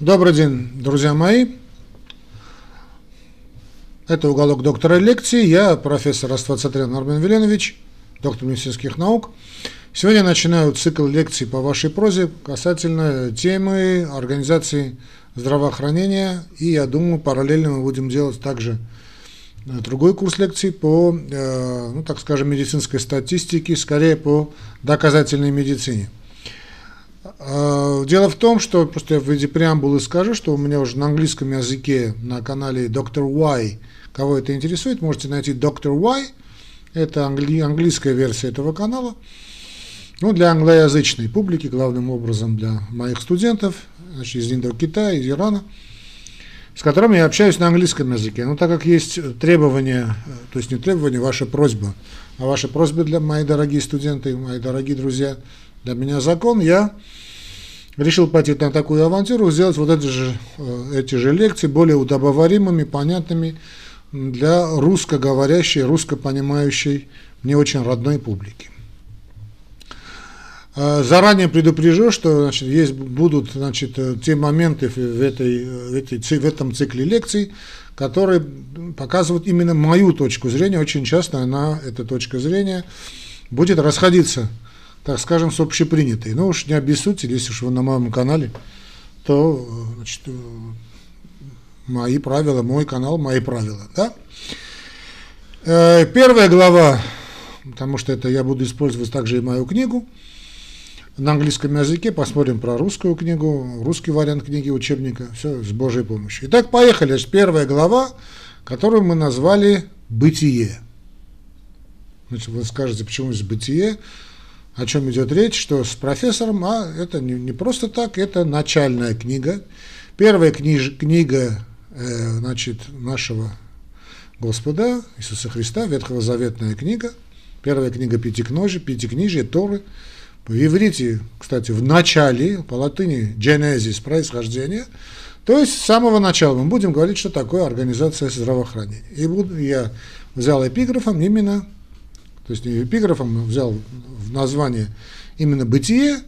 Добрый день, друзья мои. Это уголок доктора лекции. Я профессор Аствацатрян Армен Веленович, доктор медицинских наук. Сегодня я начинаю цикл лекций по вашей прозе касательно темы организации здравоохранения. И я думаю, параллельно мы будем делать также э, другой курс лекций по, э, ну, так скажем, медицинской статистике, скорее по доказательной медицине. Э, дело в том, что просто я в виде преамбулы скажу, что у меня уже на английском языке на канале Доктор Y, кого это интересует, можете найти Доктор Y, это англи, английская версия этого канала. Ну, для англоязычной публики, главным образом для моих студентов, значит, из Индокитая, из Ирана, с которыми я общаюсь на английском языке. Но так как есть требования, то есть не требования, ваша просьба, а ваша просьба для мои дорогие студенты, мои дорогие друзья, для меня закон, я решил пойти на такую авантюру, сделать вот эти же, э, эти же лекции более удобоваримыми, понятными для русскоговорящей, русско-понимающей, не очень родной публики. Э, заранее предупрежу, что значит, есть, будут значит, э, те моменты в, этой, в, этой, в этом цикле лекций, которые показывают именно мою точку зрения. Очень часто она, эта точка зрения, будет расходиться так скажем, с общепринятой. Ну уж не обессудьте, если уж вы на моем канале, то значит, мои правила, мой канал, мои правила. Да? Э, первая глава, потому что это я буду использовать также и мою книгу на английском языке, посмотрим про русскую книгу, русский вариант книги, учебника, все с Божьей помощью. Итак, поехали. Значит, первая глава, которую мы назвали «Бытие». Значит, вы скажете, почему здесь «Бытие»? О чем идет речь, что с профессором, а это не, не просто так, это начальная книга. Первая книж, книга э, значит, нашего Господа Иисуса Христа, Ветхозаветная книга, первая книга Пятикножия, Пятикнижие, Торы. В иврите, кстати, в начале, по латыни Genesis, происхождение, то есть с самого начала мы будем говорить, что такое организация здравоохранения. И буду, я взял эпиграфом именно то есть эпиграфом, взял в название именно «Бытие»,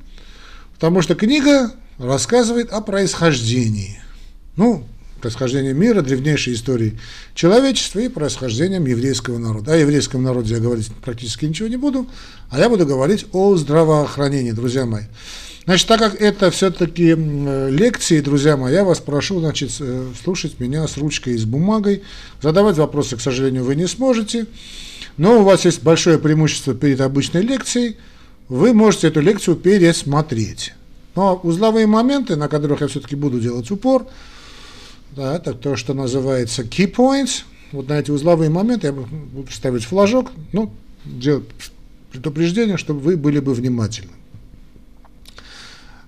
потому что книга рассказывает о происхождении. Ну, происхождение мира, древнейшей истории человечества и происхождением еврейского народа. О еврейском народе я говорить практически ничего не буду, а я буду говорить о здравоохранении, друзья мои. Значит, так как это все-таки лекции, друзья мои, я вас прошу, значит, э, слушать меня с ручкой и с бумагой. Задавать вопросы, к сожалению, вы не сможете. Но у вас есть большое преимущество перед обычной лекцией, вы можете эту лекцию пересмотреть. Но узловые моменты, на которых я все-таки буду делать упор, да, это то, что называется key points, вот на эти узловые моменты я буду ставить флажок, ну, делать предупреждение, чтобы вы были бы внимательны.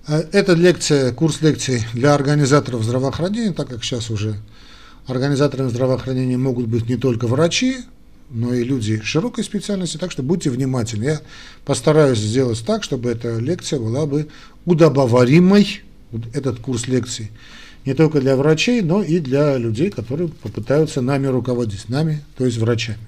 Э, это лекция, курс лекций для организаторов здравоохранения, так как сейчас уже организаторами здравоохранения могут быть не только врачи, но и люди широкой специальности, так что будьте внимательны. Я постараюсь сделать так, чтобы эта лекция была бы удобоваримой, этот курс лекций, не только для врачей, но и для людей, которые попытаются нами руководить, нами, то есть врачами.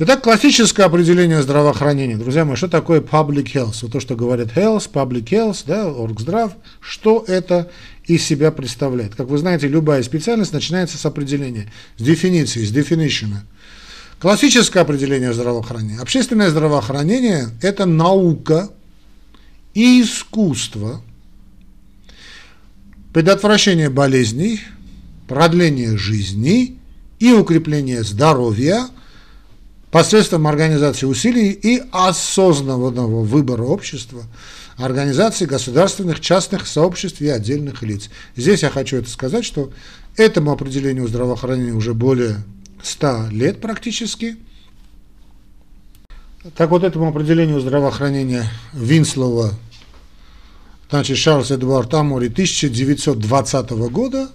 Итак, классическое определение здравоохранения. Друзья мои, что такое public health? Вот то, что говорят health, public health, да, оргздрав, что это из себя представляет? Как вы знаете, любая специальность начинается с определения, с дефиниции, с definition. Классическое определение здравоохранения. Общественное здравоохранение – это наука и искусство, предотвращение болезней, продление жизни и укрепление здоровья посредством организации усилий и осознанного выбора общества, организации государственных, частных сообществ и отдельных лиц. Здесь я хочу это сказать, что этому определению здравоохранения уже более 100 лет практически. Так вот этому определению здравоохранения Винслова, значит, Шарльз Эдуард Амори 1920 года,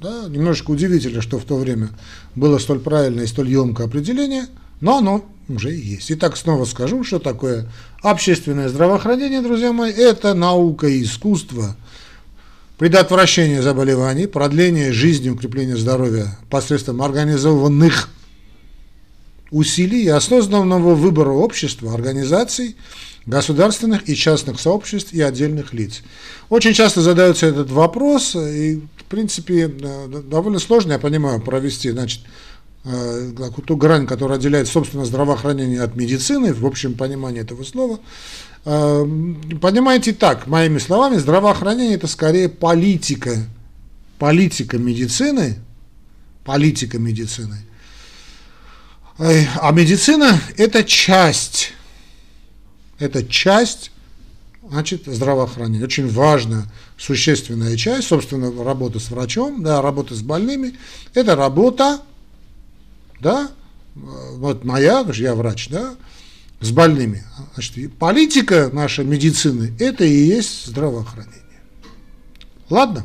да, немножечко удивительно, что в то время было столь правильное и столь емкое определение, но оно уже есть. Итак, снова скажу, что такое общественное здравоохранение, друзья мои, это наука и искусство – предотвращение заболеваний, продление жизни, укрепление здоровья посредством организованных усилий и осознанного выбора общества, организаций государственных и частных сообществ и отдельных лиц. Очень часто задается этот вопрос, и, в принципе, довольно сложно, я понимаю, провести, значит, э, ту грань, которая отделяет, собственно, здравоохранение от медицины, в общем понимании этого слова. Э, понимаете так, моими словами, здравоохранение – это скорее политика, политика медицины, политика медицины. А медицина – это часть это часть значит, здравоохранения. Очень важная, существенная часть, собственно, работа с врачом, да, работа с больными. Это работа, да, вот моя, я врач, да, с больными. Значит, политика нашей медицины – это и есть здравоохранение. Ладно?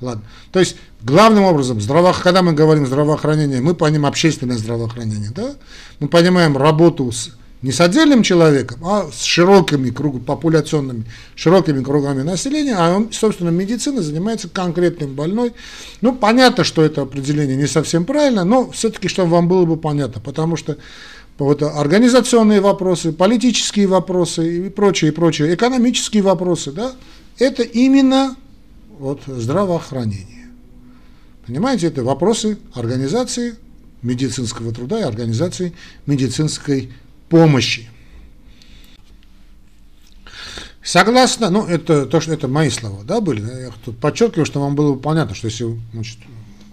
Ладно. То есть, главным образом, здраво... когда мы говорим здравоохранение, мы понимаем общественное здравоохранение, да? Мы понимаем работу с не с отдельным человеком, а с широкими круг, популяционными, широкими кругами населения, а он, собственно, медицина занимается конкретным больной. Ну, понятно, что это определение не совсем правильно, но все-таки, чтобы вам было бы понятно, потому что вот организационные вопросы, политические вопросы и прочие, и прочие, экономические вопросы, да, это именно вот здравоохранение. Понимаете, это вопросы организации медицинского труда и организации медицинской помощи. Согласно, ну это то, что это мои слова, да, были. Я тут подчеркиваю, что вам было понятно, что если значит,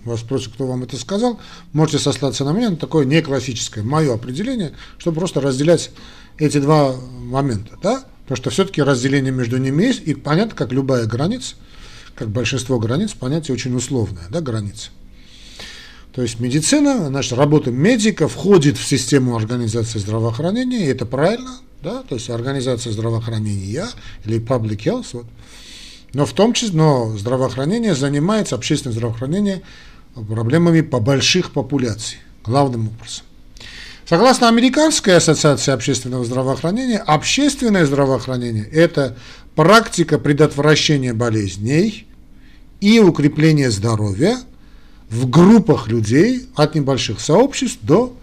вас спросят, кто вам это сказал, можете сослаться на меня, на такое не классическое, мое определение, чтобы просто разделять эти два момента, да, потому что все-таки разделение между ними есть, и понятно, как любая граница, как большинство границ, понятие очень условное, да, граница. То есть медицина, значит, работа медика входит в систему организации здравоохранения, и это правильно, да, то есть организация здравоохранения или public health, вот. но в том числе, но здравоохранение занимается, общественное здравоохранение, проблемами по больших популяций, главным образом. Согласно Американской ассоциации общественного здравоохранения, общественное здравоохранение – это практика предотвращения болезней и укрепления здоровья – в группах людей от небольших сообществ до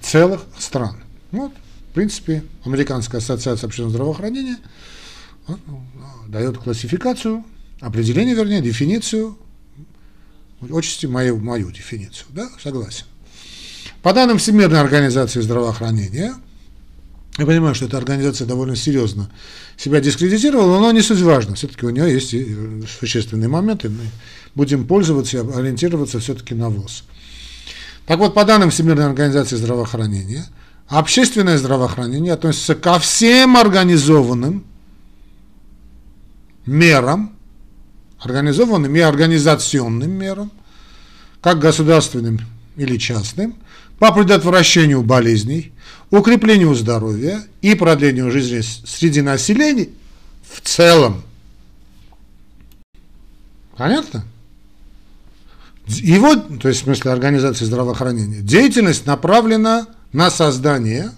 целых стран. Вот, в принципе, Американская ассоциация общественного здравоохранения ну, дает классификацию, определение, вернее, дефиницию, отчасти мою, мою дефиницию, да, согласен. По данным Всемирной организации здравоохранения, я понимаю, что эта организация довольно серьезно себя дискредитировала, но не суть важно. Все-таки у нее есть существенные моменты. Мы будем пользоваться и ориентироваться все-таки на ВОЗ. Так вот, по данным Всемирной организации здравоохранения, общественное здравоохранение относится ко всем организованным мерам, организованным и организационным мерам, как государственным или частным, по предотвращению болезней, укреплению здоровья и продлению жизни среди населения в целом. Понятно? Его, то есть в смысле организации здравоохранения, деятельность направлена на создание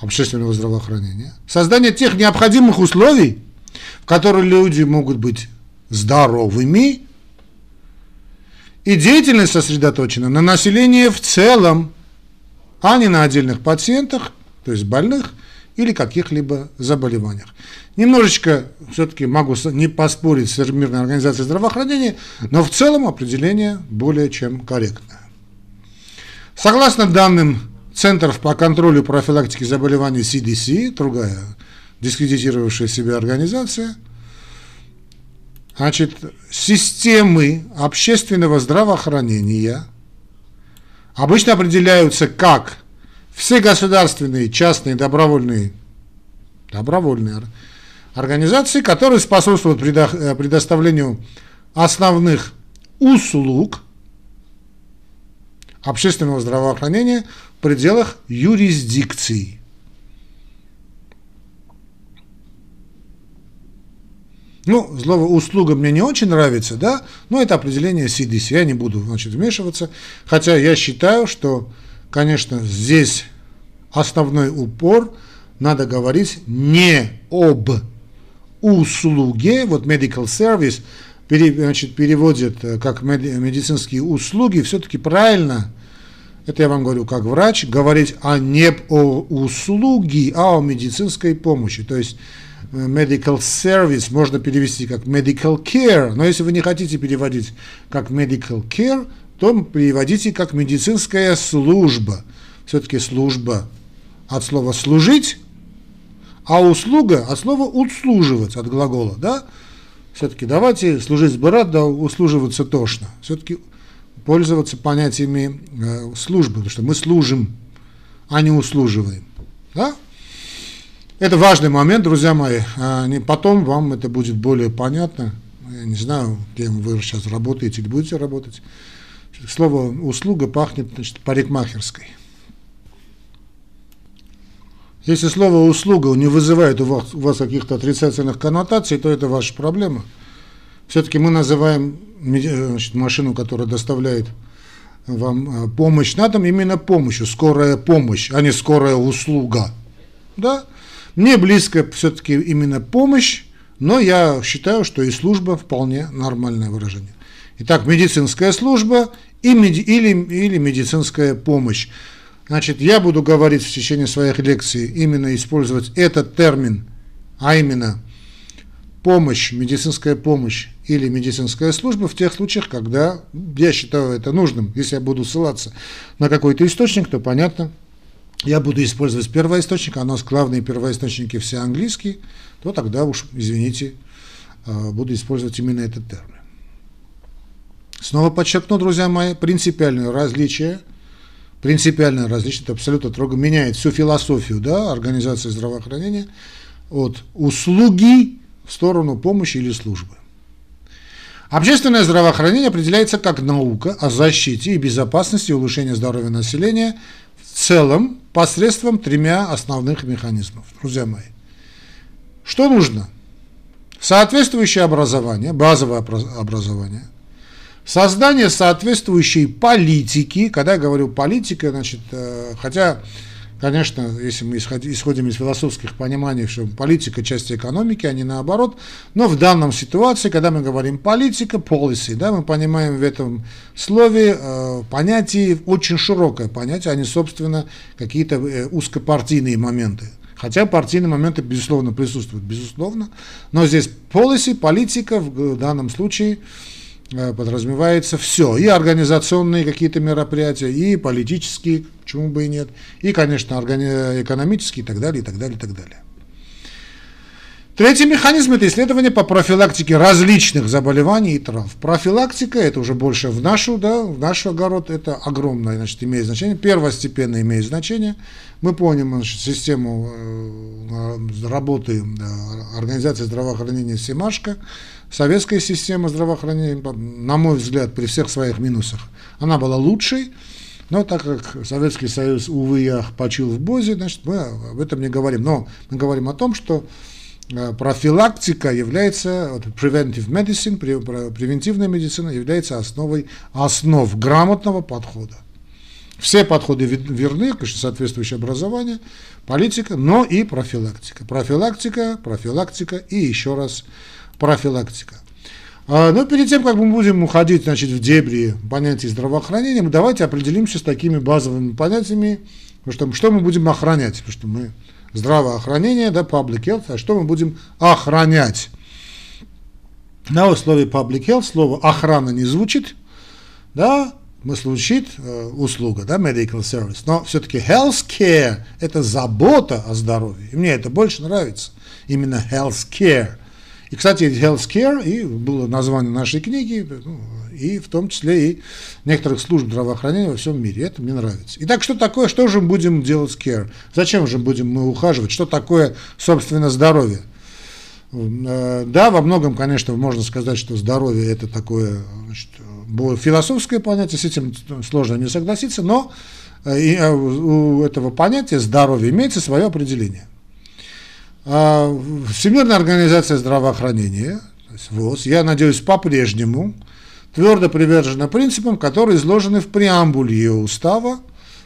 общественного здравоохранения, создание тех необходимых условий, в которых люди могут быть здоровыми и деятельность сосредоточена на населении в целом, а не на отдельных пациентах, то есть больных или каких-либо заболеваниях. Немножечко все-таки могу не поспорить с Всемирной организацией здравоохранения, но в целом определение более чем корректное. Согласно данным Центров по контролю профилактики заболеваний CDC, другая дискредитировавшая себя организация – Значит, системы общественного здравоохранения обычно определяются как все государственные, частные, добровольные, добровольные организации, которые способствуют э, предоставлению основных услуг общественного здравоохранения пределах юрисдикции. Ну, слово услуга мне не очень нравится, да, но это определение CDC, я не буду, значит, вмешиваться, хотя я считаю, что, конечно, здесь основной упор надо говорить не об услуге, вот medical service, значит, переводят э, как медицинские услуги, все-таки правильно это я вам говорю как врач, говорить о не о услуге, а о медицинской помощи. То есть э, medical service можно перевести как medical care, но если вы не хотите переводить как medical care, то переводите как медицинская служба. Все-таки служба от слова служить, а услуга от слова услуживать, от глагола, да? Все-таки давайте служить сбирать, да услуживаться тошно. Все-таки пользоваться понятиями э, службы, потому что мы служим, а не услуживаем. Да? Это важный момент, друзья мои. А потом вам это будет более понятно. Я не знаю, кем вы сейчас работаете или будете работать. Слово «услуга» пахнет значит, парикмахерской. Если слово «услуга» не вызывает у вас, у вас каких-то отрицательных коннотаций, то это ваша проблема. Все-таки мы называем значит, машину, которая доставляет вам э, помощь на дом, именно помощью, скорая помощь, а не скорая услуга. Да? Мне близко все-таки именно помощь, но я считаю, что и служба вполне нормальное выражение. Итак, медицинская служба и меди, или, или медицинская помощь. Значит, я буду говорить в течение своих лекций именно использовать этот термин, а именно помощь, медицинская помощь или медицинская служба в тех случаях, когда я считаю это нужным. Если я буду ссылаться на какой-то источник, то понятно, я буду использовать первоисточник, а у нас главные первоисточники все английские, то тогда уж, извините, а, буду использовать именно этот термин. Снова подчеркну, друзья мои, принципиальное различие, принципиальное различие, это абсолютно трого меняет всю философию да, организации здравоохранения от услуги в сторону помощи или службы. Общественное здравоохранение определяется как наука о защите и безопасности и улучшении здоровья населения в целом посредством тремя основных механизмов. Друзья мои, что нужно? Соответствующее образование, базовое образование, создание соответствующей политики, когда я говорю политика, значит, э, хотя Конечно, если мы исходим из философских пониманий, что политика – часть экономики, а не наоборот, но в данном ситуации, когда мы говорим политика, policy, да, мы понимаем в этом слове э, понятие, очень широкое понятие, а не, собственно, какие-то э, узкопартийные моменты. Хотя партийные моменты, безусловно, присутствуют, безусловно, но здесь policy, политика в данном случае – Э, подразумевается все, и организационные какие-то мероприятия, и политические, почему бы и нет, и, конечно, экономические и так далее, и так далее, и так далее. Третий механизм – это исследование по профилактике различных заболеваний и трав. Профилактика – это уже больше в нашу, да, в наш огород, это огромное, значит, имеет значение, первостепенно имеет значение. Мы помним значит, систему э, работы организации здравоохранения «Семашко», советская система здравоохранения, на мой взгляд, при всех своих минусах, она была лучшей, но так как Советский Союз, увы, я почил в Бозе, значит, мы об этом не говорим. Но мы говорим о том, что Э, профилактика является, preventive medicine, превентивная медицина является основой основ грамотного подхода. Все подходы верны, конечно, соответствующее образование, политика, но и профилактика. Профилактика, профилактика и еще раз профилактика. А, но перед тем, как мы будем уходить значит, в дебри понятий здравоохранения, давайте определимся с такими базовыми понятиями, что, что мы будем охранять, потому что мы здравоохранение, да, public health, а что мы будем охранять? На условии public health слово охрана не звучит, да, мы звучит э, услуга, да, medical service, но все-таки health care – это забота о здоровье, и мне это больше нравится, именно health care. И, кстати, health care и было название нашей книги, ну, и в том числе и некоторых служб здравоохранения во всем мире. Это мне нравится. Итак, что такое, что же мы будем делать care? Зачем же будем мы ухаживать? Что такое, собственно, здоровье? Э, да, во многом, конечно, можно сказать, что здоровье это такое значит, философское понятие, с этим сложно не согласиться, но э, э, у этого понятия здоровье имеется свое определение. А, Всемирная организация здравоохранения, ВОЗ, я надеюсь, по-прежнему твердо привержена принципам, которые изложены в преамбуле ее устава.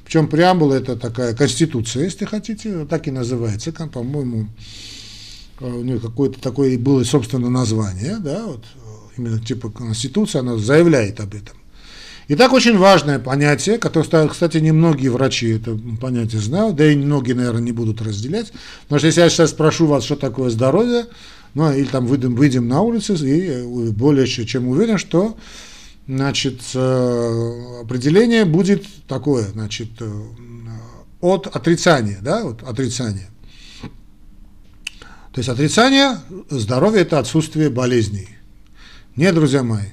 Причем преамбула это такая конституция, если хотите, так и называется, по-моему, э, у нее какое-то такое было собственно название, да, вот именно типа конституция, она заявляет об этом. Итак, очень важное понятие, которое, кстати, немногие врачи это понятие знают, да и многие, наверное, не будут разделять. Потому что если я сейчас спрошу вас, что такое здоровье, ну, или там выйдем, выйдем на улицу, и более чем уверен, что значит, э, определение будет такое, значит, э, от отрицания, да, вот отрицание. То есть отрицание здоровья – это отсутствие болезней. Нет, друзья мои,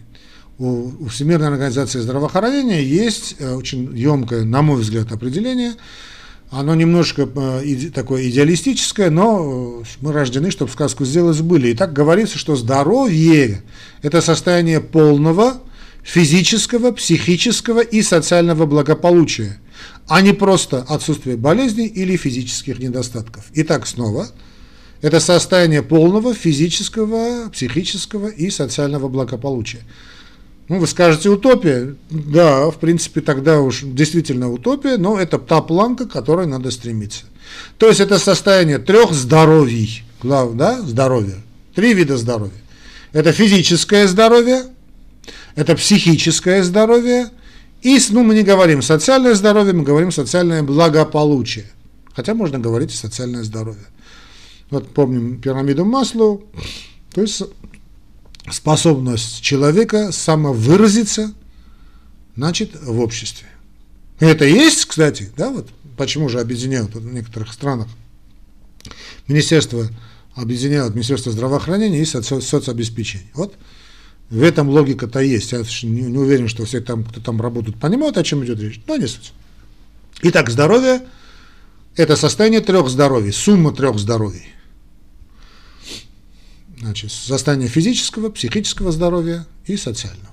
у Всемирной организации здравоохранения есть э, очень емкое, на мой взгляд, определение. Оно немножко э, такое идеалистическое, но мы рождены, чтобы сказку сделать были. И так говорится, что здоровье – это состояние полного физического, психического и социального благополучия, а не просто отсутствие болезней или физических недостатков. Итак, снова – это состояние полного физического, психического и социального благополучия. Ну, вы скажете утопия. Да, в принципе, тогда уж действительно утопия, но это та планка, к которой надо стремиться. То есть это состояние трех здоровий, да, здоровья, три вида здоровья. Это физическое здоровье, это психическое здоровье, и, ну, мы не говорим социальное здоровье, мы говорим социальное благополучие. Хотя можно говорить и социальное здоровье. Вот помним пирамиду Маслоу, то есть способность человека самовыразиться, значит, в обществе. Это есть, кстати, да, вот почему же объединяют в некоторых странах Министерство объединяют Министерство здравоохранения и соци соцобеспечения. Вот в этом логика-то есть. Я не, не уверен, что все там, кто там работают, понимают, о чем идет речь, но не суть. Итак, здоровье – это состояние трех здоровий, сумма трех здоровий значит, состояние физического, психического здоровья и социального.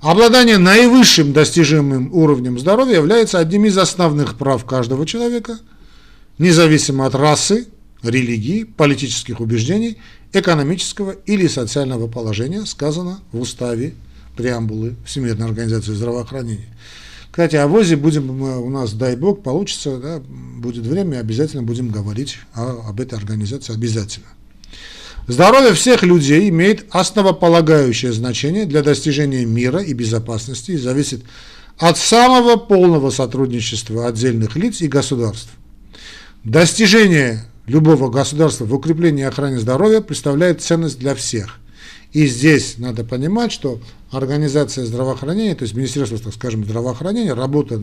Обладание наивысшим достижимым уровнем здоровья является одним из основных прав каждого человека, независимо от расы, религии, политических убеждений, экономического или социального положения, сказано в уставе преамбулы Всемирной организации здравоохранения. Кстати, о ВОЗе будем, у нас, дай бог, получится, да, будет время, обязательно будем говорить о, об этой организации, обязательно. Здоровье всех людей имеет основополагающее значение для достижения мира и безопасности и зависит от самого полного сотрудничества отдельных лиц и государств. Достижение любого государства в укреплении и охране здоровья представляет ценность для всех. И здесь надо понимать, что организация здравоохранения, то есть Министерство, так скажем, здравоохранения, работа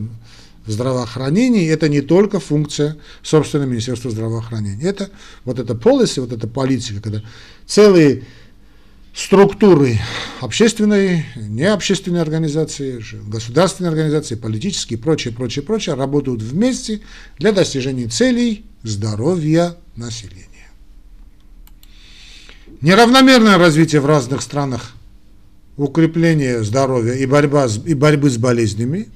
в здравоохранении это не только функция собственного Министерства здравоохранения. Это вот эта policy, вот эта политика, когда целые структуры общественной, необщественной организации, государственной организации, политические и прочее, прочее, прочее работают вместе для достижения целей здоровья населения. Неравномерное развитие в разных странах укрепление здоровья и, борьба с, и борьбы с болезнями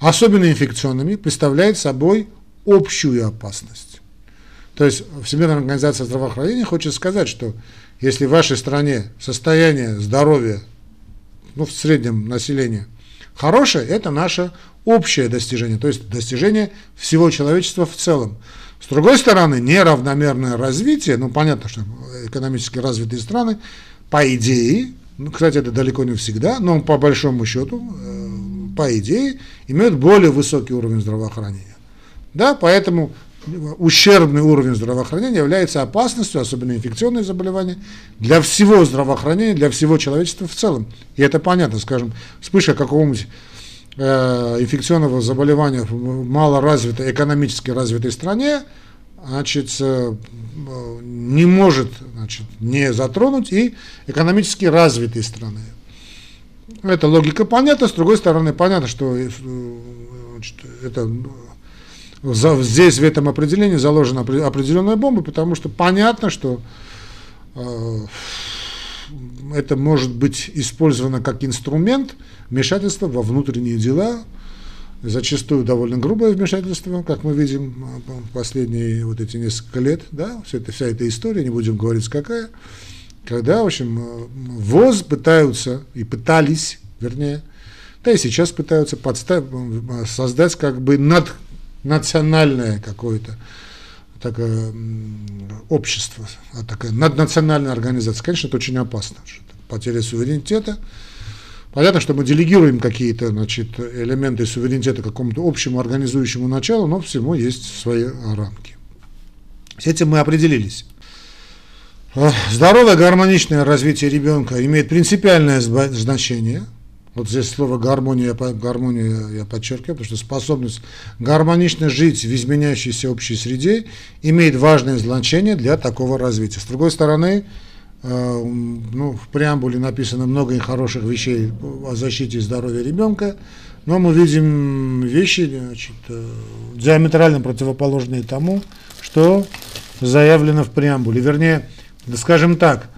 особенно инфекционными, представляет собой общую опасность. То есть Всемирная организация здравоохранения хочет сказать, что если в вашей стране состояние здоровья, ну, в среднем населения, хорошее, это наше общее достижение, то есть достижение всего человечества в целом. С другой стороны, неравномерное развитие, ну, понятно, что экономически развитые страны, по идее, ну, кстати, это далеко не всегда, но по большому счету, э, по идее, имеют более высокий уровень здравоохранения. Да, поэтому ущербный уровень здравоохранения является опасностью, особенно инфекционные заболевания, для всего здравоохранения, для всего человечества в целом. И это понятно, скажем, вспышка какого-нибудь э, инфекционного заболевания в малоразвитой, экономически развитой стране, значит, э, не может значит, не затронуть и экономически развитые страны. Эта логика понятна, с другой стороны, понятно, что э, значит, это здесь в этом определении заложена определенная бомба, потому что понятно, что э, это может быть использовано как инструмент вмешательства во внутренние дела, зачастую довольно грубое вмешательство, как мы видим э, последние вот эти несколько лет, да, вся эта, вся эта история, не будем говорить какая, когда, в общем, э, ВОЗ пытаются и пытались, вернее, да и сейчас пытаются подставить, э, создать как бы над, национальное какое-то такое общество, а такая наднациональная организация. Конечно, это очень опасно. Потеря суверенитета, Понятно, что мы делегируем какие-то значит, элементы суверенитета какому-то общему организующему началу, но всему есть свои рамки. С этим мы определились. Здоровое гармоничное развитие ребенка имеет принципиальное значение – вот здесь слово гармония, гармонию я подчеркиваю, потому что способность гармонично жить в изменяющейся общей среде имеет важное значение для такого развития. С другой стороны, э, ну, в преамбуле написано много хороших вещей о защите здоровья ребенка, но мы видим вещи значит, э, диаметрально противоположные тому, что заявлено в преамбуле. Вернее, скажем так,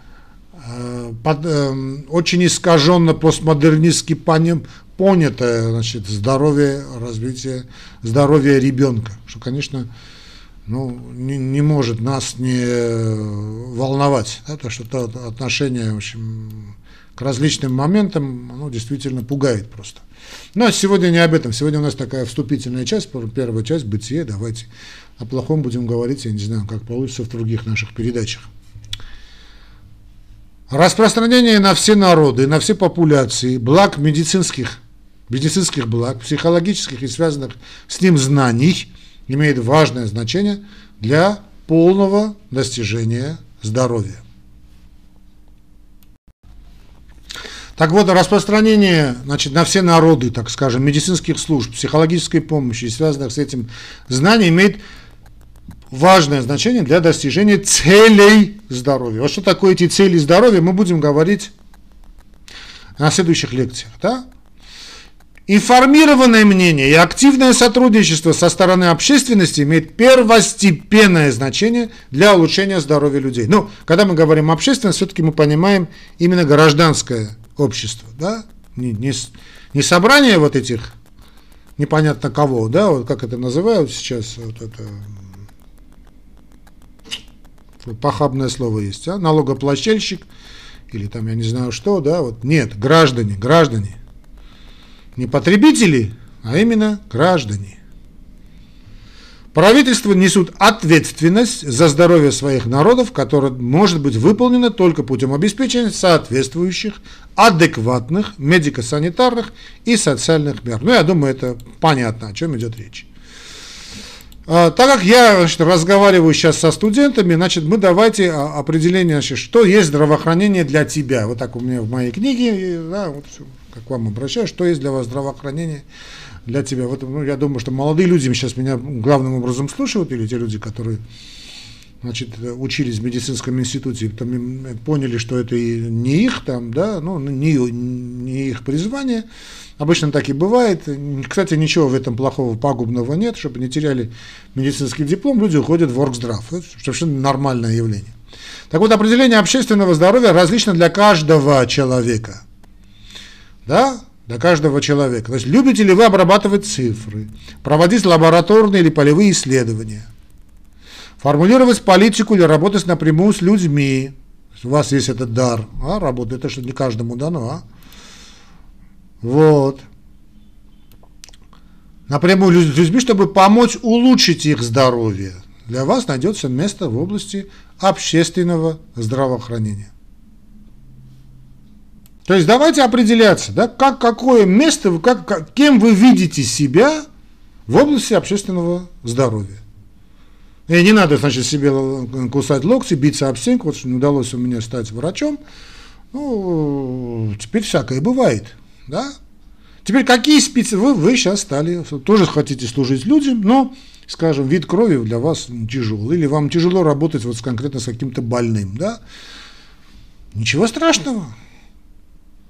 Э, под, э, очень искаженно постмодернистски поним, понятое значит, здоровье, развитие здоровья ребенка, что, конечно, ну, не, не может нас не волновать, да, то, что то отношение в общем, к различным моментам ну, действительно пугает просто. Но сегодня не об этом, сегодня у нас такая вступительная часть, первая часть, бытие, давайте о плохом будем говорить, я не знаю, как получится в других наших передачах. Распространение на все народы, на все популяции благ медицинских, медицинских благ, психологических и связанных с ним знаний имеет важное значение для полного достижения здоровья. Так вот, распространение значит, на все народы, так скажем, медицинских служб, психологической помощи и связанных с этим знаний имеет важное значение для достижения целей здоровья. Вот что такое эти цели здоровья, мы будем говорить на следующих лекциях. Да? Информированное мнение и активное сотрудничество со стороны общественности имеет первостепенное значение для улучшения здоровья людей. Ну, когда мы говорим общественность, все-таки мы понимаем именно гражданское общество, да? не, не, не собрание вот этих непонятно кого, да, вот как это называют сейчас, вот это похабное слово есть, а? налогоплательщик или там я не знаю что, да, вот нет, граждане, граждане, не потребители, а именно граждане. Правительства несут ответственность за здоровье своих народов, которая может быть выполнена только путем обеспечения соответствующих, адекватных медико-санитарных и социальных мер. Ну, я думаю, это понятно, о чем идет речь. А, так как я значит, разговариваю сейчас со студентами, значит, мы давайте а, определение, значит, что есть здравоохранение для тебя. Вот так у меня в моей книге, да, вот как вам обращаюсь, что есть для вас здравоохранение для тебя. Вот, ну, я думаю, что молодые люди сейчас меня главным образом слушают, или те люди, которые значит, учились в медицинском институте, там поняли, что это и не их там, да, ну, не, не их призвание. Обычно так и бывает. Кстати, ничего в этом плохого, пагубного нет, чтобы не теряли медицинский диплом, люди уходят в оргздрав. Это совершенно нормальное явление. Так вот, определение общественного здоровья различно для каждого человека. Да? Для каждого человека. То есть, любите ли вы обрабатывать цифры, проводить лабораторные или полевые исследования, формулировать политику или работать напрямую с людьми. У вас есть этот дар, а, работа, это что не каждому дано, а? Вот. Напрямую с людьми, чтобы помочь улучшить их здоровье. Для вас найдется место в области общественного здравоохранения. То есть давайте определяться, да, как, какое место, как, как, кем вы видите себя в области общественного здоровья. И не надо, значит, себе кусать локти, биться об стенку, вот не удалось у меня стать врачом. Ну, теперь всякое бывает да? Теперь какие спецы вы, вы сейчас стали, тоже хотите служить людям, но, скажем, вид крови для вас тяжелый, или вам тяжело работать вот конкретно с каким-то больным, да? Ничего страшного.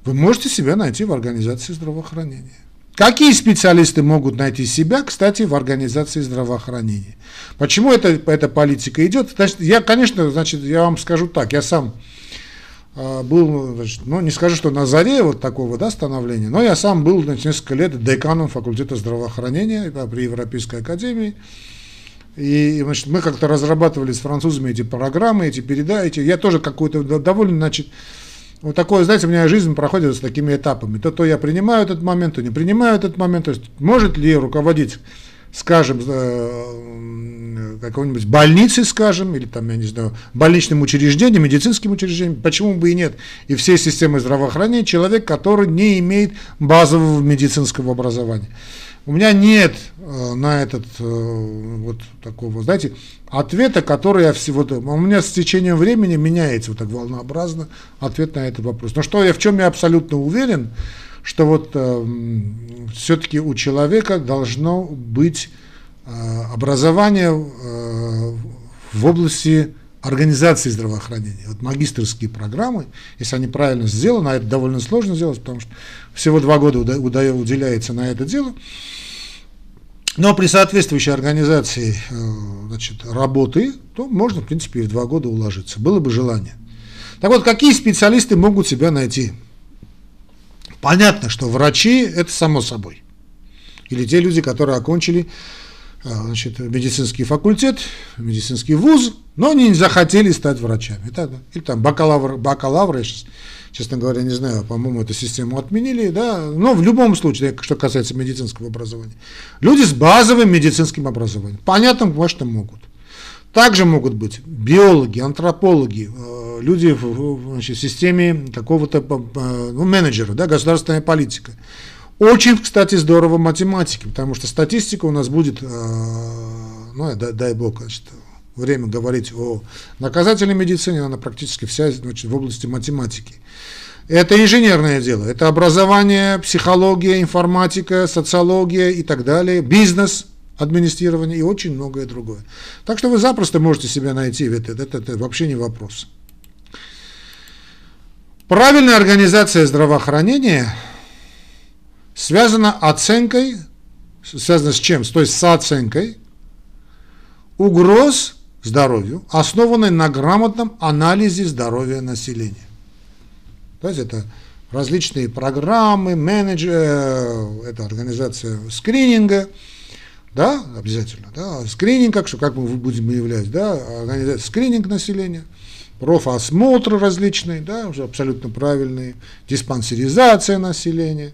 Вы можете себя найти в организации здравоохранения. Какие специалисты могут найти себя, кстати, в организации здравоохранения? Почему это, эта политика идет? Значит, я, конечно, значит, я вам скажу так, я сам а, был, значит, ну, не скажу, что на заре вот такого да, становления, но я сам был значит, несколько лет деканом факультета здравоохранения при Европейской академии. И значит, мы как-то разрабатывали с французами эти программы, эти передачи. Я тоже какой-то довольно, значит, вот такое, знаете, у меня жизнь проходит с такими этапами. То, то я принимаю этот момент, то не принимаю этот момент. То есть, может ли руководить скажем, э, какой-нибудь больницы, скажем, или там, я не знаю, больничным учреждением, медицинским учреждением, почему бы и нет, и всей системы здравоохранения человек, который не имеет базового медицинского образования. У меня нет на этот э, вот такого, знаете, ответа, который я всего... У меня с течением времени меняется вот так волнообразно ответ на этот вопрос. Но что я в чем я абсолютно уверен, что вот э, все-таки у человека должно быть э, образование э, в области организации здравоохранения. Вот магистрские программы, если они правильно сделаны, а это довольно сложно сделать, потому что всего два года уделяется на это дело, но при соответствующей организации э, значит, работы, то можно, в принципе, и в два года уложиться. Было бы желание. Так вот, какие специалисты могут себя найти? Понятно, что врачи – это само собой. Или те люди, которые окончили значит, медицинский факультет, медицинский вуз, но они не захотели стать врачами. Или там бакалавр, бакалавры, сейчас честно говоря, не знаю, по-моему, эту систему отменили, да, но в любом случае, что касается медицинского образования, люди с базовым медицинским образованием, понятно, конечно, могут. Также могут быть биологи, антропологи, э, люди в значит, системе какого-то ну, менеджера, да, государственная политика. Очень, кстати, здорово математики, потому что статистика у нас будет, э, ну, дай, дай бог, значит, время говорить о наказательной медицине, она практически вся значит, в области математики. Это инженерное дело, это образование, психология, информатика, социология и так далее, бизнес, администрирование и очень многое другое. Так что вы запросто можете себя найти это, это, это вообще не вопрос. Правильная организация здравоохранения связана оценкой, связана с чем? То есть с оценкой угроз здоровью, основанной на грамотном анализе здоровья населения. То есть это различные программы, менеджер, э, это организация скрининга, да, обязательно, да, скрининг, как, что, как мы будем выявлять, да, организация скрининг населения, профосмотры различные, да, уже абсолютно правильные, диспансеризация населения,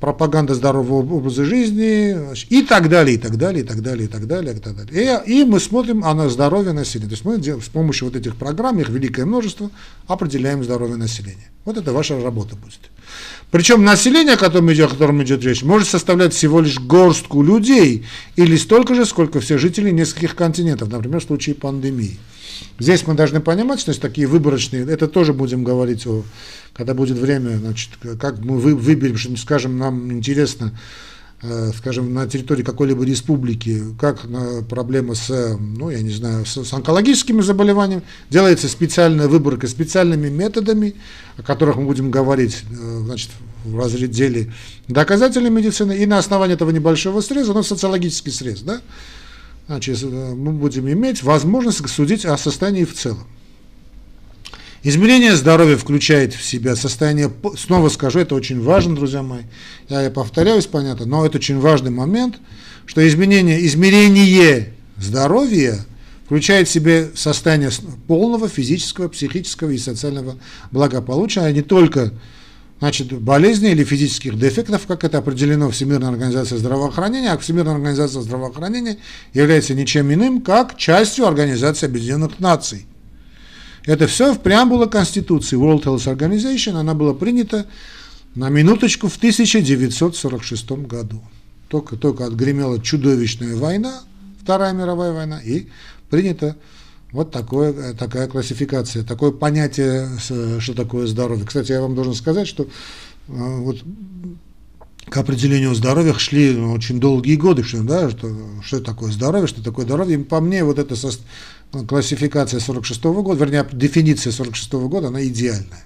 пропаганда здорового образа жизни и так далее, и так далее, и так далее, и так далее, и так далее. И, и мы смотрим а на здоровье населения. То есть мы с помощью вот этих программ, их великое множество, определяем здоровье населения. Вот это ваша работа будет. Причем население, о котором идет, о котором идет речь, может составлять всего лишь горстку людей или столько же, сколько все жители нескольких континентов, например, в случае пандемии. Здесь мы должны понимать, что есть такие выборочные, это тоже будем говорить о когда будет время, значит, как мы выберем, что, скажем, нам интересно, э, скажем, на территории какой-либо республики, как проблема с, ну, я не знаю, с, с онкологическими заболеваниями, делается специальная выборка специальными методами, о которых мы будем говорить, э, значит, в разделе доказательной медицины, и на основании этого небольшого среза, но социологический срез, да, значит, э, мы будем иметь возможность судить о состоянии в целом. Измерение здоровья включает в себя состояние, снова скажу, это очень важно, друзья мои, я, я повторяюсь, понятно, но это очень важный момент, что изменение, измерение здоровья включает в себе состояние полного физического, психического и социального благополучия, а не только значит, болезней или физических дефектов, как это определено Всемирной организацией здравоохранения, а Всемирная организация здравоохранения является ничем иным, как частью Организации Объединенных Наций – это все в преамбуле Конституции World Health Organization, она была принята на минуточку в 1946 году. Только, только отгремела чудовищная война, Вторая мировая война, и принята вот такое, такая классификация, такое понятие, что такое здоровье. Кстати, я вам должен сказать, что э, вот к определению здоровья шли очень долгие годы, что, да, что, что такое здоровье, что такое здоровье. И по мне вот эта со, классификация 46 -го года, вернее, дефиниция 46 -го года, она идеальная.